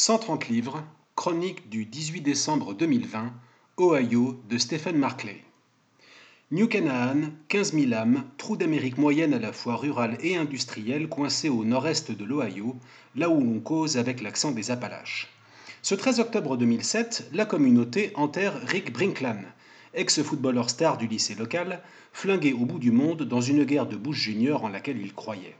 130 livres, chronique du 18 décembre 2020, Ohio, de Stephen Markley. New Canaan, 15 000 âmes, trou d'Amérique moyenne à la fois rurale et industrielle coincé au nord-est de l'Ohio, là où l'on cause avec l'accent des Appalaches. Ce 13 octobre 2007, la communauté enterre Rick Brinkland, ex-footballeur star du lycée local, flingué au bout du monde dans une guerre de Bush Junior en laquelle il croyait.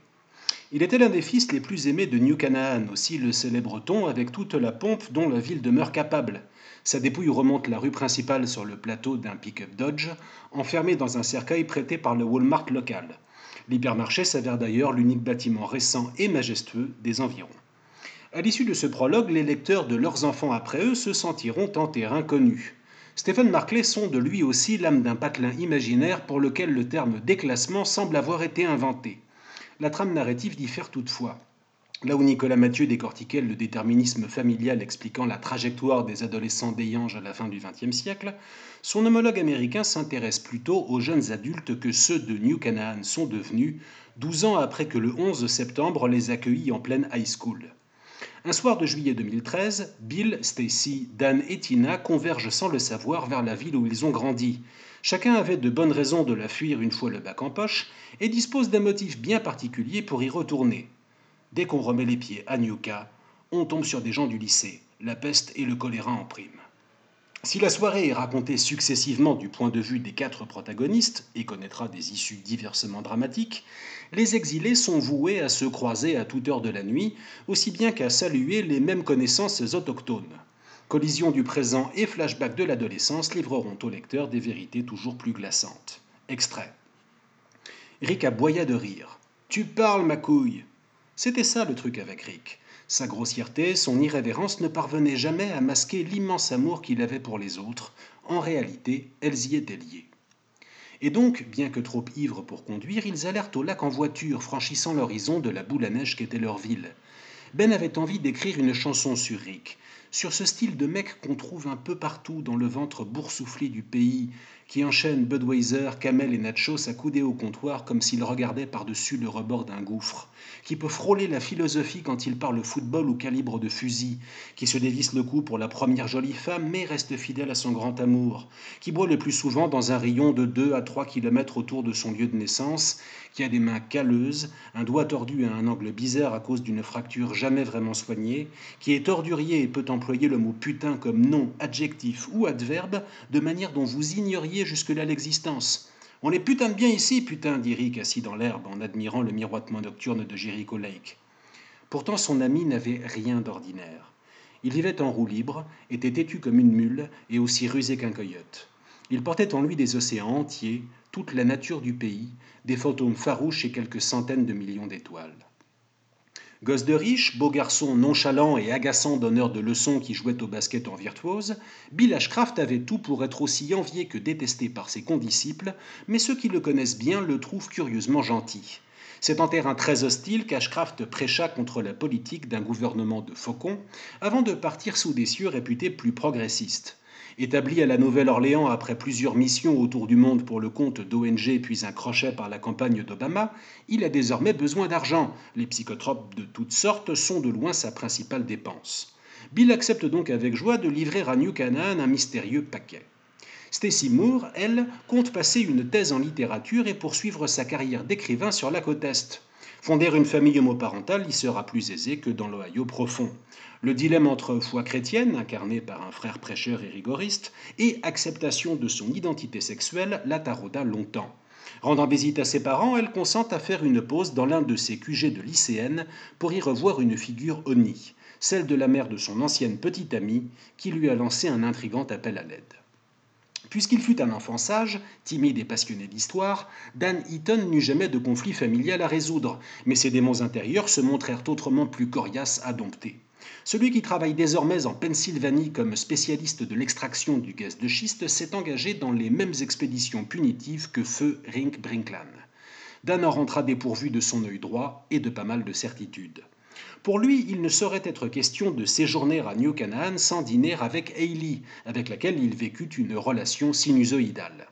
Il était l'un des fils les plus aimés de New Canaan, aussi le célèbre-t-on avec toute la pompe dont la ville demeure capable. Sa dépouille remonte la rue principale sur le plateau d'un pick-up Dodge, enfermé dans un cercueil prêté par le Walmart local. L'hypermarché s'avère d'ailleurs l'unique bâtiment récent et majestueux des environs. À l'issue de ce prologue, les lecteurs de leurs enfants après eux se sentiront en terrain connu. Stephen Markley sonde lui aussi l'âme d'un patelin imaginaire pour lequel le terme déclassement semble avoir été inventé. La trame narrative diffère toutefois. Là où Nicolas Mathieu décortiquait le déterminisme familial expliquant la trajectoire des adolescents d'Ayange à la fin du XXe siècle, son homologue américain s'intéresse plutôt aux jeunes adultes que ceux de New Canaan sont devenus, 12 ans après que le 11 septembre les accueillit en pleine high school. Un soir de juillet 2013, Bill, Stacy, Dan et Tina convergent sans le savoir vers la ville où ils ont grandi. Chacun avait de bonnes raisons de la fuir une fois le bac en poche et dispose d'un motif bien particulier pour y retourner. Dès qu'on remet les pieds à Nuka, on tombe sur des gens du lycée, la peste et le choléra en prime. Si la soirée est racontée successivement du point de vue des quatre protagonistes et connaîtra des issues diversement dramatiques, les exilés sont voués à se croiser à toute heure de la nuit, aussi bien qu'à saluer les mêmes connaissances autochtones. Collision du présent et flashback de l'adolescence livreront au lecteur des vérités toujours plus glaçantes. Extrait. Rick aboya de rire. Tu parles, ma couille C'était ça le truc avec Rick. Sa grossièreté, son irrévérence ne parvenaient jamais à masquer l'immense amour qu'il avait pour les autres. En réalité, elles y étaient liées. Et donc, bien que trop ivres pour conduire, ils allèrent au lac en voiture, franchissant l'horizon de la boule à neige qu'était leur ville. Ben avait envie d'écrire une chanson sur Rick, sur ce style de mec qu'on trouve un peu partout dans le ventre boursouflé du pays, qui enchaîne Budweiser, Camel et Nachos accoudés au comptoir comme s'il regardait par-dessus le rebord d'un gouffre, qui peut frôler la philosophie quand il parle football ou calibre de fusil, qui se dévisse le cou pour la première jolie femme mais reste fidèle à son grand amour, qui boit le plus souvent dans un rayon de 2 à 3 km autour de son lieu de naissance, qui a des mains calleuses, un doigt tordu à un angle bizarre à cause d'une fracture jamais vraiment soignée, qui est ordurier et peut employer le mot putain comme nom, adjectif ou adverbe de manière dont vous ignoriez jusque-là l'existence. On est putain de bien ici, putain, dit Rick assis dans l'herbe en admirant le miroitement nocturne de Jericho Lake. Pourtant son ami n'avait rien d'ordinaire. Il vivait en roue libre, était têtu comme une mule et aussi rusé qu'un coyote. Il portait en lui des océans entiers, toute la nature du pays, des fantômes farouches et quelques centaines de millions d'étoiles. Gosse de riche, beau garçon nonchalant et agaçant donneur de leçons qui jouait au basket en virtuose, Bill Ashcraft avait tout pour être aussi envié que détesté par ses condisciples, mais ceux qui le connaissent bien le trouvent curieusement gentil. C'est en terrain très hostile qu'Ashcraft prêcha contre la politique d'un gouvernement de faucons, avant de partir sous des cieux réputés plus progressistes. Établi à la Nouvelle-Orléans après plusieurs missions autour du monde pour le compte d'ONG puis un crochet par la campagne d'Obama, il a désormais besoin d'argent. Les psychotropes de toutes sortes sont de loin sa principale dépense. Bill accepte donc avec joie de livrer à New Canaan un mystérieux paquet. Stacy Moore, elle, compte passer une thèse en littérature et poursuivre sa carrière d'écrivain sur la côte Est. Fonder une famille homoparentale y sera plus aisé que dans l'Ohio profond. Le dilemme entre foi chrétienne, incarnée par un frère prêcheur et rigoriste, et acceptation de son identité sexuelle la tarauda longtemps. Rendant visite à ses parents, elle consent à faire une pause dans l'un de ses QG de lycéenne pour y revoir une figure honnie, celle de la mère de son ancienne petite amie, qui lui a lancé un intrigant appel à l'aide. Puisqu'il fut un enfant sage, timide et passionné d'histoire, Dan Eaton n'eut jamais de conflit familial à résoudre, mais ses démons intérieurs se montrèrent autrement plus coriaces à dompter. Celui qui travaille désormais en Pennsylvanie comme spécialiste de l'extraction du gaz de schiste s'est engagé dans les mêmes expéditions punitives que feu Rink Brinkland. Dan en rentra dépourvu de son œil droit et de pas mal de certitudes. Pour lui, il ne saurait être question de séjourner à New Canaan sans dîner avec Hailey, avec laquelle il vécut une relation sinusoïdale.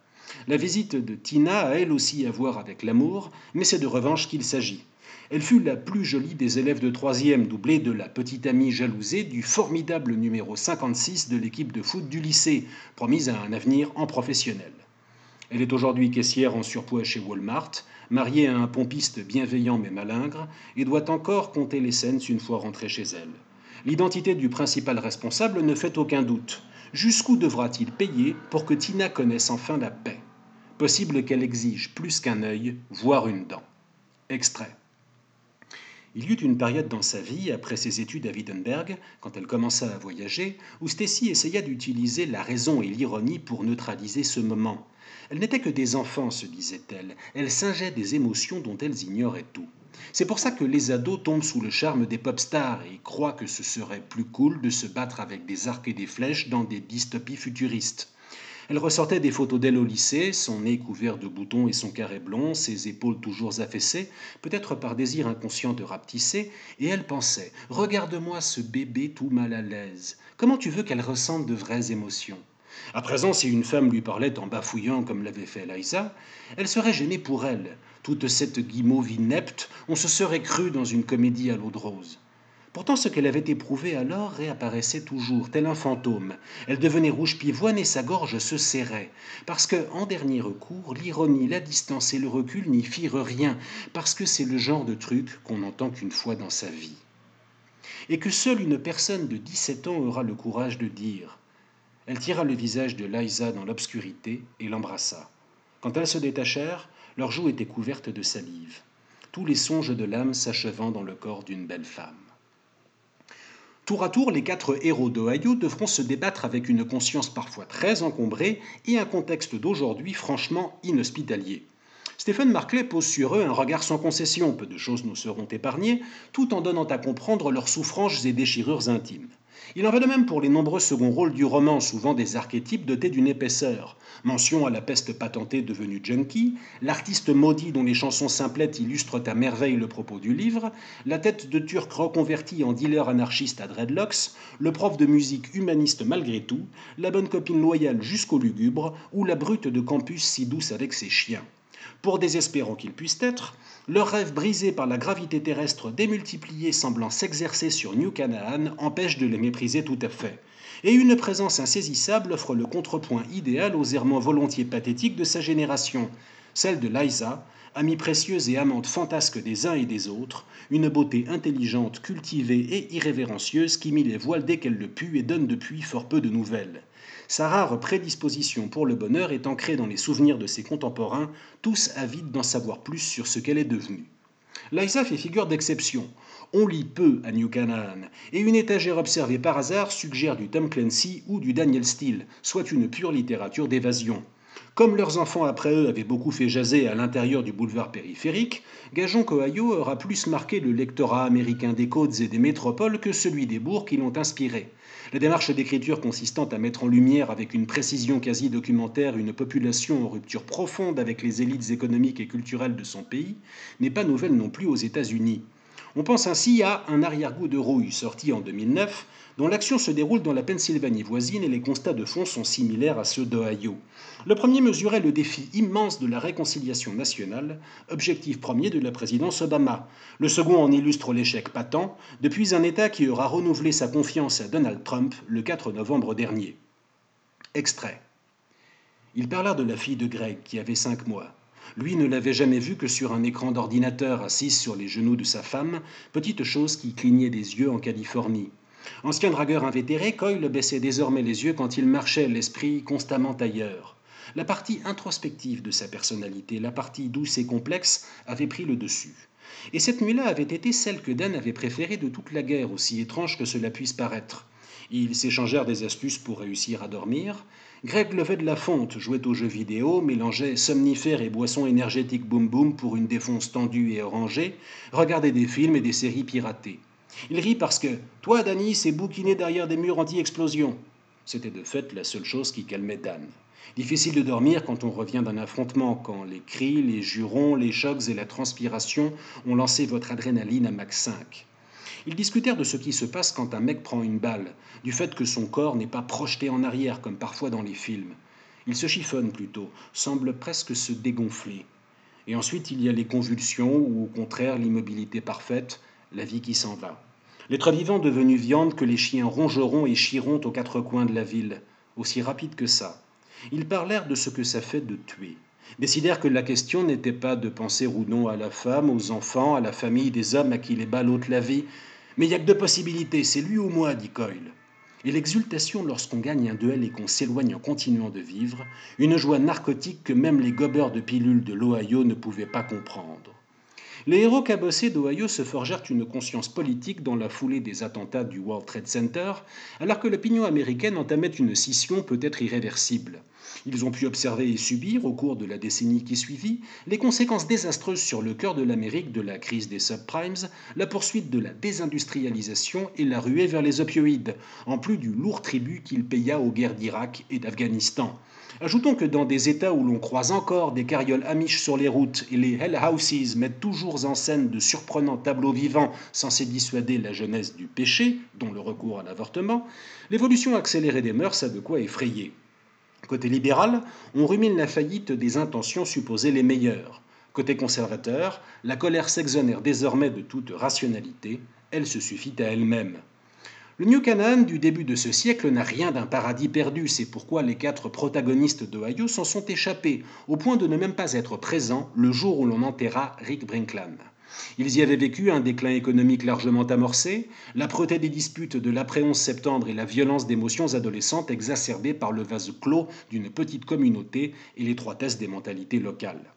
La visite de Tina a elle aussi à voir avec l'amour, mais c'est de revanche qu'il s'agit. Elle fut la plus jolie des élèves de troisième, doublée de la petite amie jalousée du formidable numéro 56 de l'équipe de foot du lycée, promise à un avenir en professionnel. Elle est aujourd'hui caissière en surpoids chez Walmart, mariée à un pompiste bienveillant mais malingre, et doit encore compter les scènes une fois rentrée chez elle. L'identité du principal responsable ne fait aucun doute. Jusqu'où devra-t-il payer pour que Tina connaisse enfin la paix? Possible qu'elle exige plus qu'un œil, voire une dent. Extrait. Il y eut une période dans sa vie, après ses études à Wittenberg, quand elle commença à voyager, où Stacy essaya d'utiliser la raison et l'ironie pour neutraliser ce moment. Elles n'étaient que des enfants, se disait-elle. Elles singeaient des émotions dont elles ignoraient tout. C'est pour ça que les ados tombent sous le charme des pop stars et croient que ce serait plus cool de se battre avec des arcs et des flèches dans des dystopies futuristes. Elle ressortait des photos d'elle au lycée, son nez couvert de boutons et son carré blond, ses épaules toujours affaissées, peut-être par désir inconscient de rapetisser, et elle pensait Regarde-moi ce bébé tout mal à l'aise. Comment tu veux qu'elle ressente de vraies émotions? À présent, si une femme lui parlait en bafouillant comme l'avait fait Eliza, elle serait gênée pour elle. Toute cette guimauve inepte, on se serait cru dans une comédie à l'eau de rose. Pourtant, ce qu'elle avait éprouvé alors réapparaissait toujours, tel un fantôme. Elle devenait rouge pivoine et sa gorge se serrait. Parce que, en dernier recours, l'ironie, la distance et le recul n'y firent rien, parce que c'est le genre de truc qu'on n'entend qu'une fois dans sa vie. Et que seule une personne de 17 ans aura le courage de dire. Elle tira le visage de Liza dans l'obscurité et l'embrassa. Quand elles se détachèrent, leurs joues étaient couvertes de salive, tous les songes de l'âme s'achevant dans le corps d'une belle femme. Tour à tour, les quatre héros d'Ohio devront se débattre avec une conscience parfois très encombrée et un contexte d'aujourd'hui franchement inhospitalier. Stephen Marclay pose sur eux un regard sans concession, peu de choses nous seront épargnées, tout en donnant à comprendre leurs souffrances et déchirures intimes. Il en va de même pour les nombreux seconds rôles du roman, souvent des archétypes dotés d'une épaisseur. Mention à la peste patentée devenue junkie, l'artiste maudit dont les chansons simplettes illustrent à merveille le propos du livre, la tête de turc reconverti en dealer anarchiste à dreadlocks, le prof de musique humaniste malgré tout, la bonne copine loyale jusqu'au lugubre, ou la brute de campus si douce avec ses chiens. Pour désespérants qu'ils puissent être, leur rêve brisé par la gravité terrestre démultipliée semblant s'exercer sur New Canaan empêche de les mépriser tout à fait. Et une présence insaisissable offre le contrepoint idéal aux errements volontiers pathétiques de sa génération, celle de Liza, amie précieuse et amante fantasque des uns et des autres, une beauté intelligente, cultivée et irrévérencieuse qui mit les voiles dès qu'elle le put et donne depuis fort peu de nouvelles. Sa rare prédisposition pour le bonheur est ancrée dans les souvenirs de ses contemporains, tous avides d'en savoir plus sur ce qu'elle est devenue. Liza fait figure d'exception. On lit peu à New Canaan, et une étagère observée par hasard suggère du Tom Clancy ou du Daniel Steele, soit une pure littérature d'évasion. Comme leurs enfants après eux avaient beaucoup fait jaser à l'intérieur du boulevard périphérique, gageons qu'Ohio aura plus marqué le lectorat américain des côtes et des métropoles que celui des bourgs qui l'ont inspiré. La démarche d'écriture consistant à mettre en lumière avec une précision quasi documentaire une population en rupture profonde avec les élites économiques et culturelles de son pays n'est pas nouvelle non plus aux États-Unis. On pense ainsi à Un arrière-goût de rouille, sorti en 2009, dont l'action se déroule dans la Pennsylvanie voisine et les constats de fond sont similaires à ceux d'Ohio. Le premier mesurait le défi immense de la réconciliation nationale, objectif premier de la présidence Obama. Le second en illustre l'échec patent, depuis un État qui aura renouvelé sa confiance à Donald Trump le 4 novembre dernier. Extrait. Il parla de la fille de Greg qui avait cinq mois. Lui ne l'avait jamais vue que sur un écran d'ordinateur assise sur les genoux de sa femme, petite chose qui clignait des yeux en Californie. Ancien dragueur invétéré, Coyle baissait désormais les yeux quand il marchait, l'esprit constamment ailleurs. La partie introspective de sa personnalité, la partie douce et complexe, avait pris le dessus. Et cette nuit-là avait été celle que Dan avait préférée de toute la guerre, aussi étrange que cela puisse paraître. Ils s'échangèrent des astuces pour réussir à dormir. Greg levait de la fonte, jouait aux jeux vidéo, mélangeait somnifères et boissons énergétiques boum boum pour une défonce tendue et orangée, regardait des films et des séries piratées. Il rit parce que Toi, Danny, c'est bouquiné derrière des murs anti-explosion. C'était de fait la seule chose qui calmait Dan. Difficile de dormir quand on revient d'un affrontement, quand les cris, les jurons, les chocs et la transpiration ont lancé votre adrénaline à max 5. Ils discutèrent de ce qui se passe quand un mec prend une balle, du fait que son corps n'est pas projeté en arrière comme parfois dans les films. Il se chiffonne plutôt, semble presque se dégonfler. Et ensuite, il y a les convulsions ou au contraire l'immobilité parfaite, la vie qui s'en va. L'être vivant devenu viande que les chiens rongeront et chieront aux quatre coins de la ville, aussi rapide que ça. Ils parlèrent de ce que ça fait de tuer. Décidèrent que la question n'était pas de penser ou non à la femme, aux enfants, à la famille des hommes à qui les balles ôtent la vie. Mais il y a que deux possibilités, c'est lui ou moi, dit Coyle. Et l'exultation lorsqu'on gagne un duel et qu'on s'éloigne en continuant de vivre, une joie narcotique que même les gobeurs de pilules de l'Ohio ne pouvaient pas comprendre. Les héros cabossés d'Ohio se forgèrent une conscience politique dans la foulée des attentats du World Trade Center, alors que l'opinion américaine entamait une scission peut-être irréversible. Ils ont pu observer et subir, au cours de la décennie qui suivit, les conséquences désastreuses sur le cœur de l'Amérique de la crise des subprimes, la poursuite de la désindustrialisation et la ruée vers les opioïdes, en plus du lourd tribut qu'il paya aux guerres d'Irak et d'Afghanistan. Ajoutons que dans des États où l'on croise encore des carrioles amiches sur les routes et les Hell Houses mettent toujours en scène de surprenants tableaux vivants censés dissuader la jeunesse du péché, dont le recours à l'avortement, l'évolution accélérée des mœurs a de quoi effrayer. Côté libéral, on rumine la faillite des intentions supposées les meilleures. Côté conservateur, la colère s'exonère désormais de toute rationalité, elle se suffit à elle-même. Le New Canaan du début de ce siècle n'a rien d'un paradis perdu, c'est pourquoi les quatre protagonistes d'Ohio s'en sont échappés, au point de ne même pas être présents le jour où l'on enterra Rick Brinkland. Ils y avaient vécu un déclin économique largement amorcé, l'âpreté des disputes de l'après-11 septembre et la violence d'émotions adolescentes exacerbées par le vase clos d'une petite communauté et l'étroitesse des mentalités locales.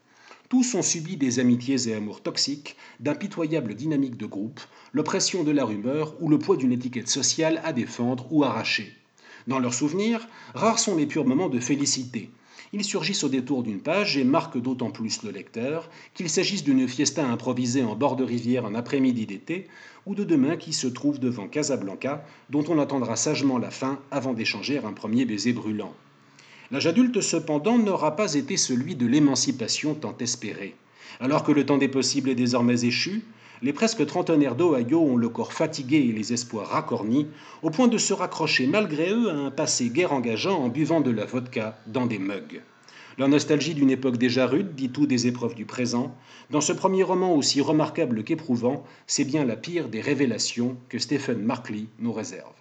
Tous ont subi des amitiés et amours toxiques, d'impitoyables dynamiques de groupe, l'oppression de la rumeur ou le poids d'une étiquette sociale à défendre ou arracher. Dans leurs souvenirs, rares sont les purs moments de félicité. Ils surgissent au détour d'une page et marquent d'autant plus le lecteur qu'il s'agisse d'une fiesta improvisée en bord de rivière un après-midi d'été ou de demain qui se trouve devant Casablanca, dont on attendra sagement la fin avant d'échanger un premier baiser brûlant. L'âge adulte, cependant, n'aura pas été celui de l'émancipation tant espérée. Alors que le temps des possibles est désormais échu, les presque trentenaires d'Ohio ont le corps fatigué et les espoirs racornis, au point de se raccrocher malgré eux à un passé guère engageant en buvant de la vodka dans des mugs. Leur nostalgie d'une époque déjà rude dit tout des épreuves du présent. Dans ce premier roman aussi remarquable qu'éprouvant, c'est bien la pire des révélations que Stephen Markley nous réserve.